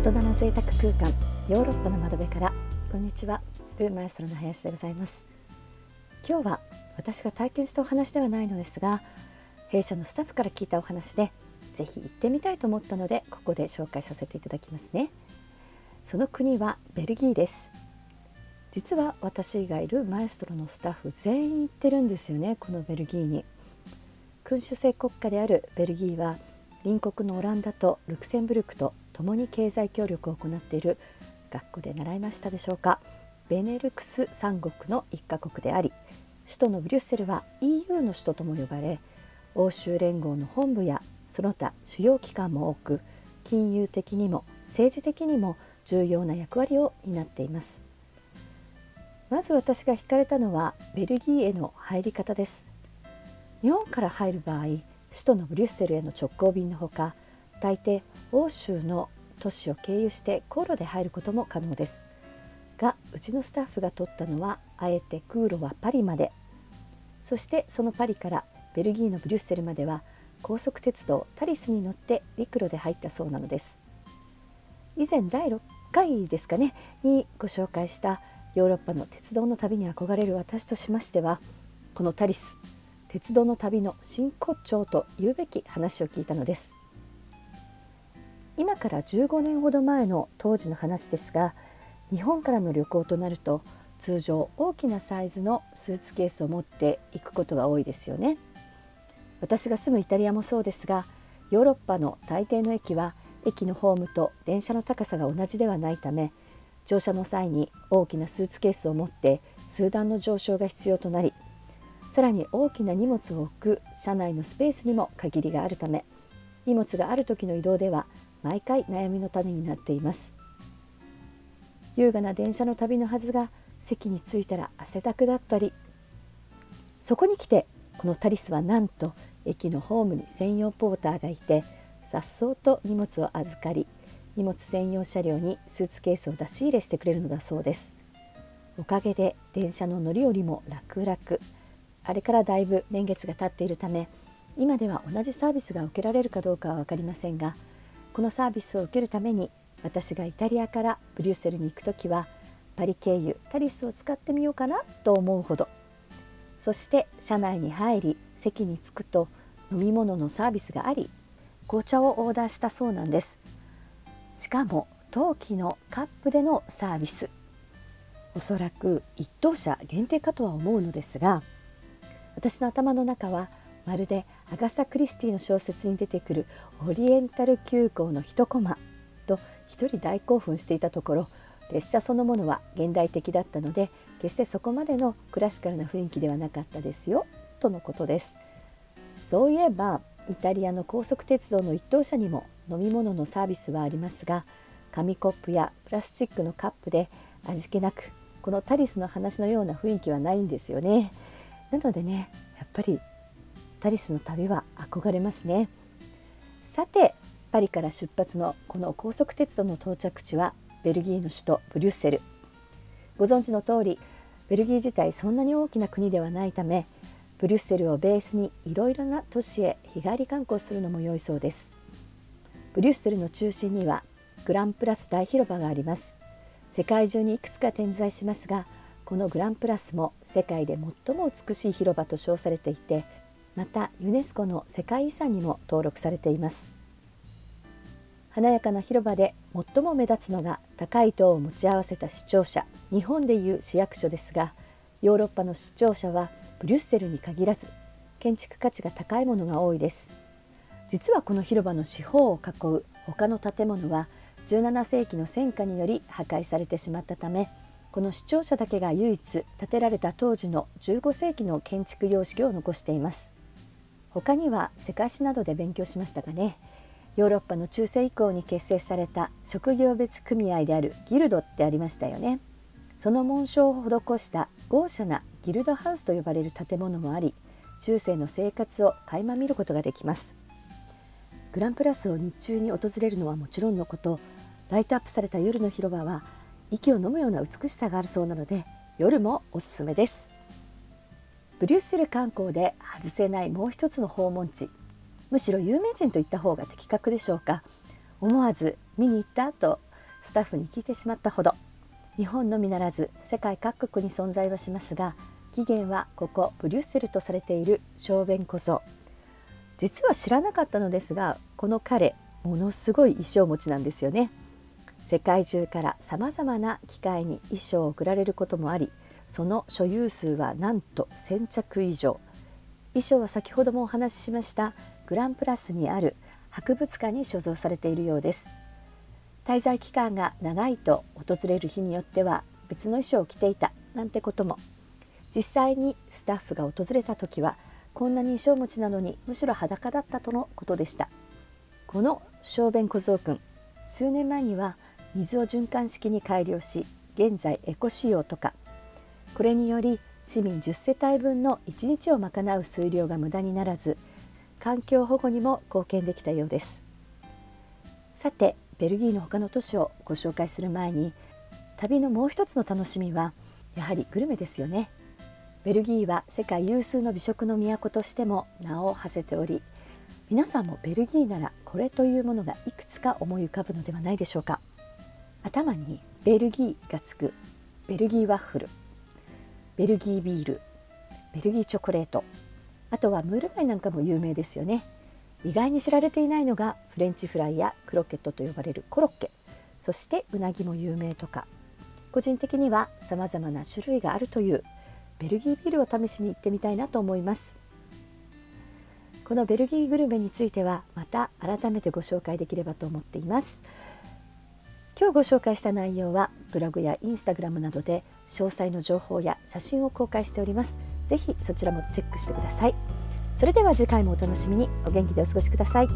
大人の贅沢空間ヨーロッパの窓辺からこんにちはルーマエストロの林でございます。今日は私が体験したお話ではないのですが弊社のスタッフから聞いたお話でぜひ行ってみたいと思ったのでここで紹介させていただきますね。その国はベルギーです。実は私がいるマエストロのスタッフ全員行ってるんですよねこのベルギーに。君主制国家であるベルギーは隣国のオランダとルクセンブルクと共に経済協力を行っている学校で習いましたでしょうか？ベネルクス三国の一カ国であり首都のブリュッセルは EU の首都とも呼ばれ欧州連合の本部やその他主要機関も多く金融的にも政治的にも重要な役割を担っています。まず私が惹かれたのはベルギーへの入り方です。日本から入る場合首都のブリュッセルへの直行便のほか大抵欧州の都市を経由して航路で入ることも可能です。がうちのスタッフが取ったのはあえて空路はパリまで。そしてそのパリからベルギーのブリュッセルまでは高速鉄道タリスに乗って陸路で入ったそうなのです。以前第6回ですかねにご紹介したヨーロッパの鉄道の旅に憧れる私としましてはこのタリス鉄道の旅の真骨頂と言うべき話を聞いたのです。今から15年ほど前の当時の話ですが日本からの旅行となると通常大きなサイズのスーツケースを持っていくことが多いですよね。私が住むイタリアもそうですがヨーロッパの大抵の駅は駅のホームと電車の高さが同じではないため乗車の際に大きなスーツケースを持って数段の上昇が必要となりさらに大きな荷物を置く車内のスペースにも限りがあるため荷物がある時の移動では毎回悩みの種になっています。優雅な電車の旅のはずが席に着いたら汗だくだったりそこに来てこのタリスはなんと駅のホームに専用ポーターがいてさっそうと荷物を預かり荷物専用車両にスーツケースを出し入れしてくれるのだそうです。おかげで電車の乗り降りも楽々。あれからだいぶ年月が経っているため今では同じサービスが受けられるかどうかは分かりませんがこのサービスを受けるために私がイタリアからブリュッセルに行く時はパリ経由タリスを使ってみようかなと思うほど。そして車内に入り席に着くと飲み物のサービスがあり紅茶をオーダーしたそうなんです。しかも陶器のカップでのサービス。おそらく一等車限定かとは思うのですが私の頭の中はまるでアガサ・クリスティの小説に出てくるオリエンタル急行の一コマと一人大興奮していたところ列車そのものは現代的だったので決してそこまでのクラシカルな雰囲気ではなかったですよとのことです。そういえばイタリアの高速鉄道の一等車にも飲み物のサービスはありますが紙コップやプラスチックのカップで味気なくこのタリスの話のような雰囲気はないんですよね。なのでねやっぱりタリスの旅は憧れますね。さてパリから出発のこの高速鉄道の到着地はベルギーの首都ブリュッセル。ご存知の通りベルギー自体そんなに大きな国ではないためブリュッセルをベースにいろいろな都市へ日帰り観光するのも良いそうです。ブリュッセルの中心にはグランプラス大広場があります。世界中にいくつか点在しますがこのグランプラスも世界で最も美しい広場と称されていてまたユネスコの世界遺産にも登録されています。華やかな広場で最も目立つのが高い塔を持ち合わせた市庁舎日本でいう市役所ですがヨーロッパの市庁舎はブリュッセルに限らず建築価値が高いものが多いです。実はこの広場の四方を囲う他の建物は17世紀の戦火により破壊されてしまったためこの市庁舎だけが唯一建てられた当時の15世紀の建築様式を残しています。他には世界史などで勉強しましたがね。ヨーロッパの中世以降に結成された職業別組合であるギルドってありましたよね。その紋章を施した豪奢なギルドハウスと呼ばれる建物もあり中世の生活を垣間見ることができます。グランプラスを日中に訪れるのはもちろんのことライトアップされた夜の広場は息を飲むような美しさがあるそうなので夜もおすすめです。ブリュッセル観光で外せないもう一つの訪問地。むしろ有名人と言った方が的確でしょうか。思わず見に行ったとスタッフに聞いてしまったほど。日本のみならず世界各国に存在はしますが起源はここブリュッセルとされている小便小僧実は知らなかったのですがこの彼ものすごい衣装持ちなんですよね。世界中からさまざまな機会に衣装を送られることもありその所有数はなんと1,000着以上。衣装は先ほどもお話ししましたグランプラスにある博物館に所蔵されているようです。滞在期間が長いと訪れる日によっては別の衣装を着ていたなんてことも。実際にスタッフが訪れた時はこんなに衣装持ちなのにむしろ裸だったとのことでした。この小便小僧くん数年前には水を循環式に改良し現在エコ仕様とかこれにより市民10世帯分の1日を賄う水量が無駄にならず環境保護にも貢献できたようです。さてベルギーの他の都市をご紹介する前に旅のもう一つの楽しみはやはりグルメですよね。ベルギーは世界有数の美食の都としても名を馳せており皆さんもベルギーならこれというものがいくつか思い浮かぶのではないでしょうか。頭にベルギーがつくベルギーワッフル。ベルギービールベルギーチョコレート。あとはムール貝なんかも有名ですよね。意外に知られていないのがフレンチフライやクロケットと呼ばれるコロッケ。そしてうなぎも有名とか。個人的には様々な種類があるというベルギービールを試しに行ってみたいなと思います。このベルギーグルメについてはまた改めてご紹介できればと思っています。今日ご紹介した内容はブログやインスタグラムなどで詳細の情報や写真を公開しております。ぜひそちらもチェックしてください。それでは次回もお楽しみに。お元気でお過ごしください。